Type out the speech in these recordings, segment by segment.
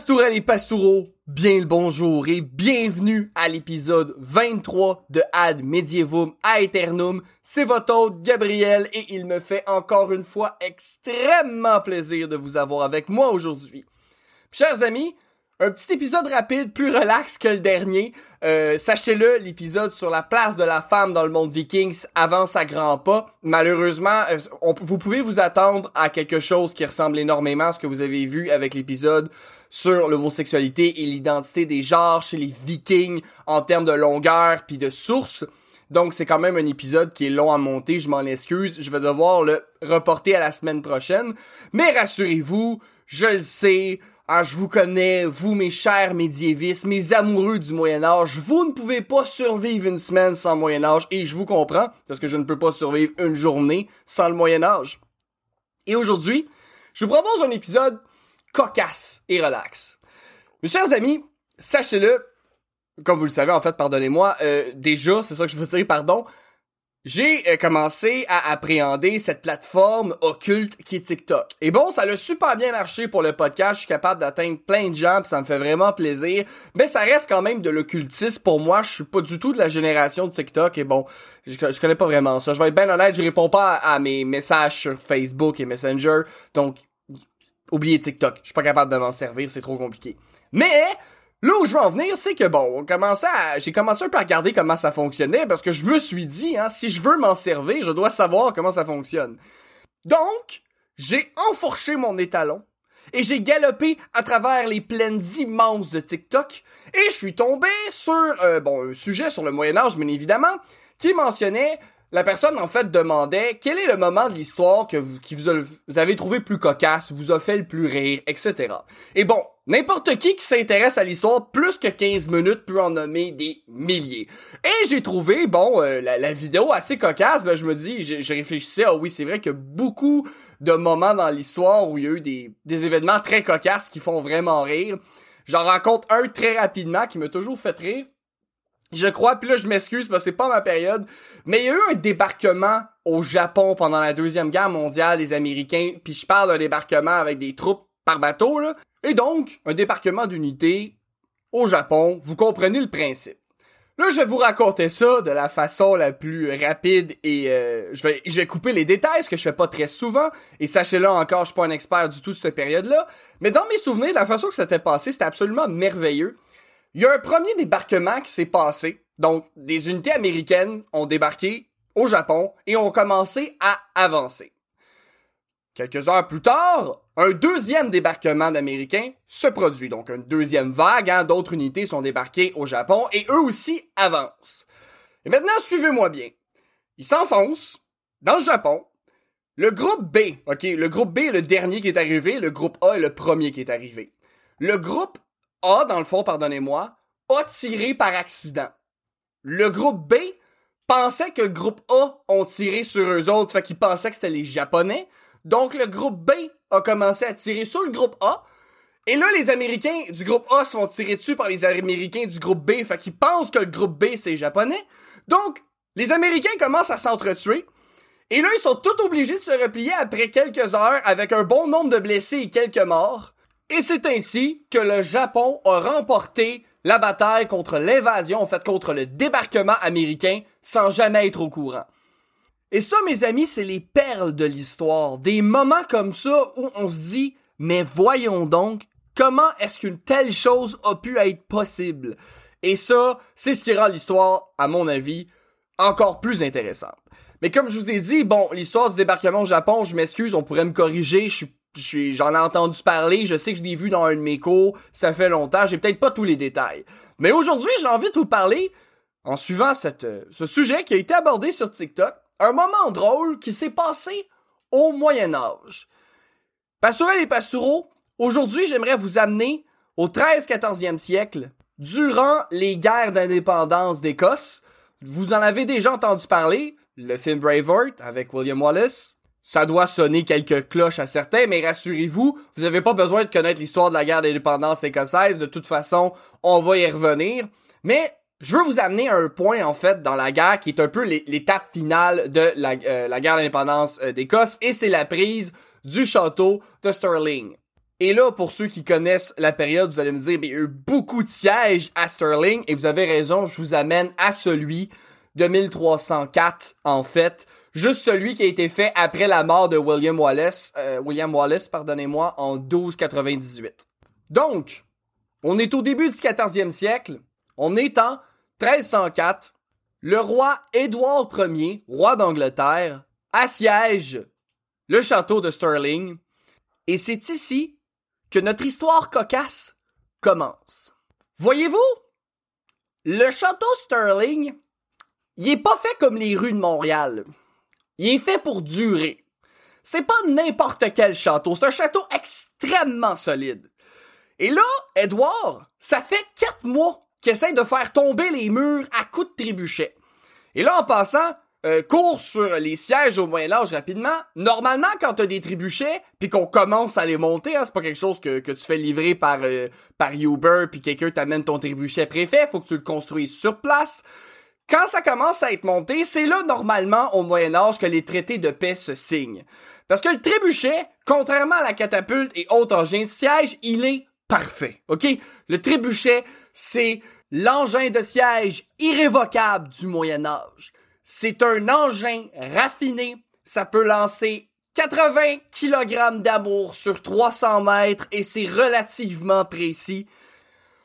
Pastourelles et pastoureaux, bien le bonjour et bienvenue à l'épisode 23 de Ad Medievum Aeternum. C'est votre hôte Gabriel et il me fait encore une fois extrêmement plaisir de vous avoir avec moi aujourd'hui. Chers amis, un petit épisode rapide, plus relax que le dernier. Euh, Sachez-le, l'épisode sur la place de la femme dans le monde Vikings avance à grands pas. Malheureusement, euh, vous pouvez vous attendre à quelque chose qui ressemble énormément à ce que vous avez vu avec l'épisode sur l'homosexualité et l'identité des genres chez les Vikings en termes de longueur puis de source. Donc c'est quand même un épisode qui est long à monter, je m'en excuse, je vais devoir le reporter à la semaine prochaine. Mais rassurez-vous, je le sais, ah, je vous connais, vous mes chers médiévistes, mes amoureux du Moyen Âge, vous ne pouvez pas survivre une semaine sans Moyen Âge, et je vous comprends, parce que je ne peux pas survivre une journée sans le Moyen Âge. Et aujourd'hui, je vous propose un épisode cocasse et relax. Mes chers amis, sachez-le, comme vous le savez en fait, pardonnez-moi, euh, déjà, c'est ça que je veux dire, pardon, j'ai euh, commencé à appréhender cette plateforme occulte qui est TikTok. Et bon, ça a super bien marché pour le podcast, je suis capable d'atteindre plein de gens, pis ça me fait vraiment plaisir. Mais ça reste quand même de l'occultisme pour moi, je suis pas du tout de la génération de TikTok et bon, je, connais pas vraiment ça. Je vais être bien honnête, je réponds pas à, à mes messages sur Facebook et Messenger, donc oubliez TikTok, je suis pas capable de m'en servir, c'est trop compliqué. Mais Là où je veux en venir, c'est que bon, on commençait à, j'ai commencé un peu à regarder comment ça fonctionnait parce que je me suis dit, hein, si je veux m'en servir, je dois savoir comment ça fonctionne. Donc, j'ai enfourché mon étalon et j'ai galopé à travers les plaines immenses de TikTok et je suis tombé sur, euh, bon, un sujet sur le Moyen Âge, bien évidemment, qui mentionnait la personne en fait demandait quel est le moment de l'histoire que vous, qui vous, avez trouvé plus cocasse, vous a fait le plus rire, etc. Et bon, n'importe qui qui s'intéresse à l'histoire plus que 15 minutes peut en nommer des milliers. Et j'ai trouvé, bon, euh, la, vidéo assez cocasse, ben je me dis, je, réfléchissais, ah oui, c'est vrai que beaucoup de moments dans l'histoire où il y a eu des, des événements très cocasses qui font vraiment rire. J'en raconte un très rapidement qui m'a toujours fait rire. Je crois, puis là je m'excuse parce c'est pas ma période, mais il y a eu un débarquement au Japon pendant la Deuxième Guerre mondiale des Américains, puis je parle d'un débarquement avec des troupes par bateau. Et donc, un débarquement d'unités au Japon, vous comprenez le principe. Là, je vais vous raconter ça de la façon la plus rapide et euh, je vais je vais couper les détails, ce que je fais pas très souvent. Et sachez-le encore, je suis pas un expert du tout de cette période-là. Mais dans mes souvenirs, la façon que ça s'était passé, c'était absolument merveilleux. Il y a un premier débarquement qui s'est passé. Donc, des unités américaines ont débarqué au Japon et ont commencé à avancer. Quelques heures plus tard, un deuxième débarquement d'Américains se produit. Donc, une deuxième vague, hein, d'autres unités sont débarquées au Japon et eux aussi avancent. Et maintenant, suivez-moi bien. Ils s'enfoncent dans le Japon. Le groupe B, ok, le groupe B est le dernier qui est arrivé, le groupe A est le premier qui est arrivé. Le groupe a, dans le fond, pardonnez-moi, a tiré par accident. Le groupe B pensait que le groupe A ont tiré sur eux autres, fait qu'ils pensaient que c'était les Japonais. Donc le groupe B a commencé à tirer sur le groupe A. Et là, les Américains du groupe A se font tirer dessus par les Américains du groupe B, fait qu'ils pensent que le groupe B c'est japonais. Donc, les Américains commencent à s'entretuer. Et là, ils sont tout obligés de se replier après quelques heures avec un bon nombre de blessés et quelques morts. Et c'est ainsi que le Japon a remporté la bataille contre l'invasion, en fait contre le débarquement américain, sans jamais être au courant. Et ça, mes amis, c'est les perles de l'histoire. Des moments comme ça où on se dit, mais voyons donc, comment est-ce qu'une telle chose a pu être possible? Et ça, c'est ce qui rend l'histoire, à mon avis, encore plus intéressante. Mais comme je vous ai dit, bon, l'histoire du débarquement au Japon, je m'excuse, on pourrait me corriger, je suis j'en ai entendu parler, je sais que je l'ai vu dans un de mes cours, ça fait longtemps, j'ai peut-être pas tous les détails. Mais aujourd'hui, j'ai envie de vous parler, en suivant euh, ce sujet qui a été abordé sur TikTok, un moment drôle qui s'est passé au Moyen Âge. Pastourel et Pastoureau, aujourd'hui j'aimerais vous amener au 13-14e siècle, durant les guerres d'indépendance d'Écosse. Vous en avez déjà entendu parler, le film Braveheart avec William Wallace. Ça doit sonner quelques cloches à certains, mais rassurez-vous, vous n'avez pas besoin de connaître l'histoire de la guerre d'indépendance écossaise. De toute façon, on va y revenir. Mais je veux vous amener à un point, en fait, dans la guerre qui est un peu l'étape finale de la, euh, la guerre d'indépendance euh, d'Écosse, et c'est la prise du château de Stirling. Et là, pour ceux qui connaissent la période, vous allez me dire, mais il y a eu beaucoup de sièges à Stirling, et vous avez raison, je vous amène à celui de 1304, en fait. Juste celui qui a été fait après la mort de William Wallace, euh, William Wallace, pardonnez-moi, en 1298. Donc, on est au début du 14e siècle, on est en 1304, le roi Édouard Ier, roi d'Angleterre, assiège le château de Stirling, et c'est ici que notre histoire cocasse commence. Voyez-vous, le château Stirling, il est pas fait comme les rues de Montréal. Il est fait pour durer. C'est pas n'importe quel château, c'est un château extrêmement solide. Et là, Edward, ça fait quatre mois qu'il essaie de faire tomber les murs à coups de trébuchet. Et là, en passant, euh, cours sur les sièges au Moyen Âge rapidement. Normalement, quand t'as des trébuchets, puis qu'on commence à les monter, hein, c'est pas quelque chose que, que tu fais livrer par euh, par Uber, puis quelqu'un t'amène ton trébuchet préfet, faut que tu le construises sur place. Quand ça commence à être monté, c'est là normalement au Moyen Âge que les traités de paix se signent. Parce que le trébuchet, contrairement à la catapulte et autres engins de siège, il est parfait. OK? Le trébuchet, c'est l'engin de siège irrévocable du Moyen Âge. C'est un engin raffiné. Ça peut lancer 80 kg d'amour sur 300 mètres et c'est relativement précis.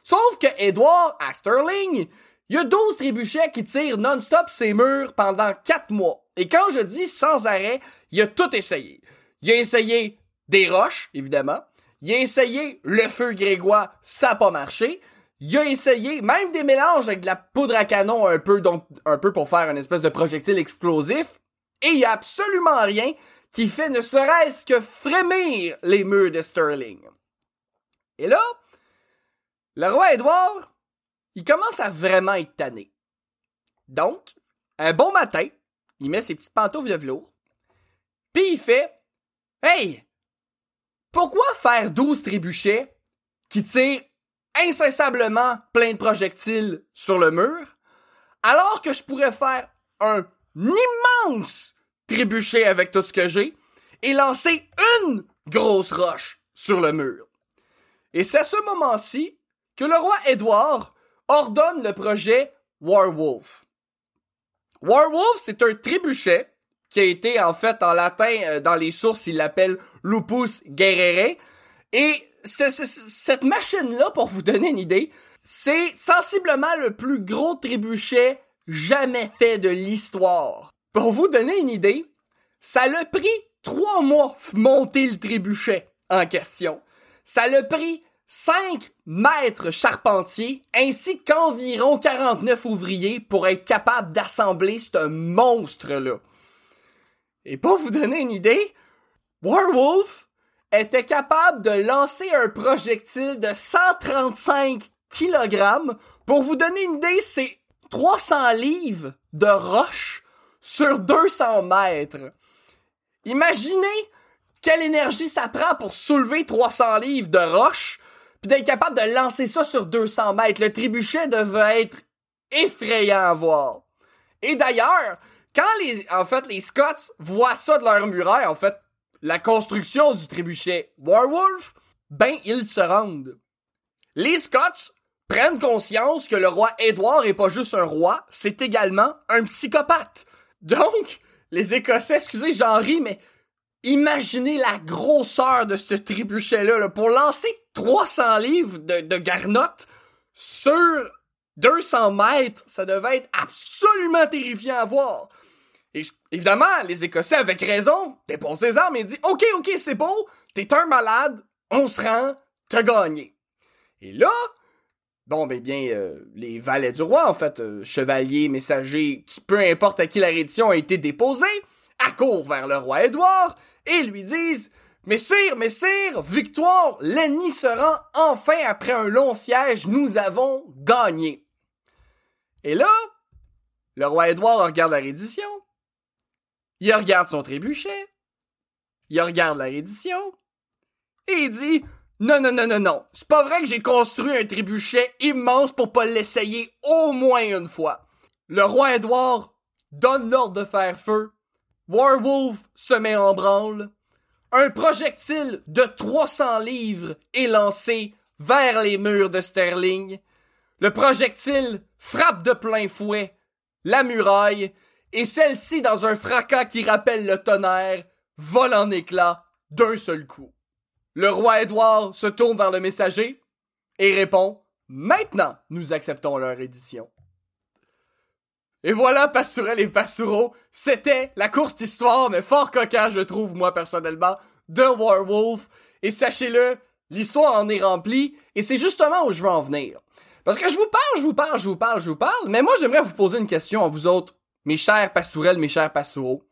Sauf que Edward, à Sterling, il y a 12 trébuchets qui tirent non-stop ses murs pendant 4 mois. Et quand je dis sans arrêt, il a tout essayé. Il a essayé des roches, évidemment. Il a essayé le feu grégoire, ça n'a pas marché. Il a essayé même des mélanges avec de la poudre à canon un peu, donc, un peu pour faire une espèce de projectile explosif. Et il y a absolument rien qui fait ne serait-ce que frémir les murs de Sterling. Et là, le roi Édouard, il commence à vraiment être tanné. Donc, un bon matin, il met ses petites pantoufles de velours, puis il fait Hey! Pourquoi faire 12 trébuchets qui tirent incessablement plein de projectiles sur le mur, alors que je pourrais faire un immense trébuchet avec tout ce que j'ai et lancer une grosse roche sur le mur. Et c'est à ce moment-ci que le roi Édouard ordonne le projet Warwolf. Warwolf, c'est un trébuchet qui a été en fait en latin euh, dans les sources, il l'appelle Lupus guerrere et cette machine-là, pour vous donner une idée, c'est sensiblement le plus gros trébuchet jamais fait de l'histoire. Pour vous donner une idée, ça l'a pris trois mois monter le trébuchet en question. Ça l'a pris 5 mètres charpentiers ainsi qu'environ 49 ouvriers pour être capable d'assembler ce monstre-là. Et pour vous donner une idée, Warwolf était capable de lancer un projectile de 135 kg. Pour vous donner une idée, c'est 300 livres de roche sur 200 mètres. Imaginez quelle énergie ça prend pour soulever 300 livres de roche, puis d'être capable de lancer ça sur 200 mètres. Le trébuchet devait être effrayant à voir. Et d'ailleurs, quand les, en fait, les Scots voient ça de leur muraille, en fait, la construction du trébuchet Warwolf, ben ils se rendent. Les Scots prennent conscience que le roi Édouard est pas juste un roi, c'est également un psychopathe. Donc, les Écossais, excusez, j'en ris, mais imaginez la grosseur de ce trébuchet-là, là, pour lancer 300 livres de, de garnottes sur 200 mètres, ça devait être absolument terrifiant à voir. Et évidemment, les Écossais, avec raison, déposent ses armes et disent Ok, ok, c'est beau, t'es un malade, on se rend, t'as gagné. Et là, bon, ben bien, euh, les valets du roi, en fait, euh, chevaliers, messagers, qui, peu importe à qui la reddition a été déposée, accourent vers le roi Édouard et lui disent Messire, messire, victoire, l'ennemi se rend enfin après un long siège, nous avons gagné. Et là, le roi Édouard regarde la reddition, il regarde son trébuchet, il regarde la reddition, et il dit Non, non, non, non, non, c'est pas vrai que j'ai construit un trébuchet immense pour pas l'essayer au moins une fois. Le roi Édouard donne l'ordre de faire feu, Warwolf se met en branle, un projectile de 300 livres est lancé vers les murs de Sterling. Le projectile frappe de plein fouet la muraille et celle-ci, dans un fracas qui rappelle le tonnerre, vole en éclats d'un seul coup. Le roi Édouard se tourne vers le messager et répond Maintenant, nous acceptons leur édition. Et voilà, Pastourel et Pastoureau, c'était la courte histoire, mais fort cocasse, je trouve, moi, personnellement, de Warwolf. Et sachez-le, l'histoire en est remplie, et c'est justement où je veux en venir. Parce que je vous parle, je vous parle, je vous parle, je vous parle, mais moi, j'aimerais vous poser une question à vous autres, mes chers pastourelles, mes chers pastoureaux.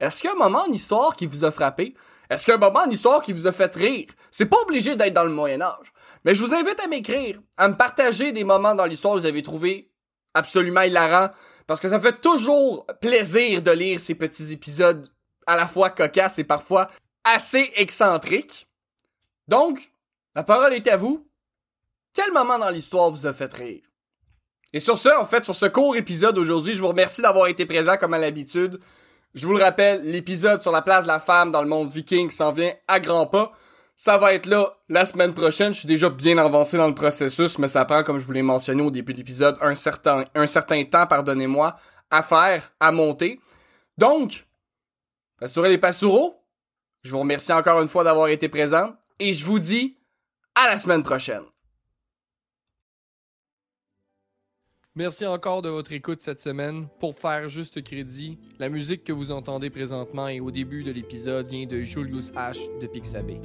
Est-ce qu'il y a un moment en histoire qui vous a frappé? Est-ce qu'il y a un moment en histoire qui vous a fait rire? C'est pas obligé d'être dans le Moyen-Âge. Mais je vous invite à m'écrire, à me partager des moments dans l'histoire que vous avez trouvé absolument hilarants, parce que ça fait toujours plaisir de lire ces petits épisodes à la fois cocasses et parfois assez excentriques. Donc, la parole est à vous. Quel moment dans l'histoire vous a fait rire? Et sur ce, en fait, sur ce court épisode aujourd'hui, je vous remercie d'avoir été présent comme à l'habitude. Je vous le rappelle, l'épisode sur la place de la femme dans le monde viking s'en vient à grands pas. Ça va être là la semaine prochaine. Je suis déjà bien avancé dans le processus, mais ça prend, comme je vous l'ai mentionné au début de l'épisode, un certain, un certain temps, pardonnez-moi, à faire, à monter. Donc, Pastourel les Pastoureaux, je vous remercie encore une fois d'avoir été présent et je vous dis à la semaine prochaine. Merci encore de votre écoute cette semaine. Pour faire juste crédit, la musique que vous entendez présentement et au début de l'épisode vient de Julius H de Pixabay.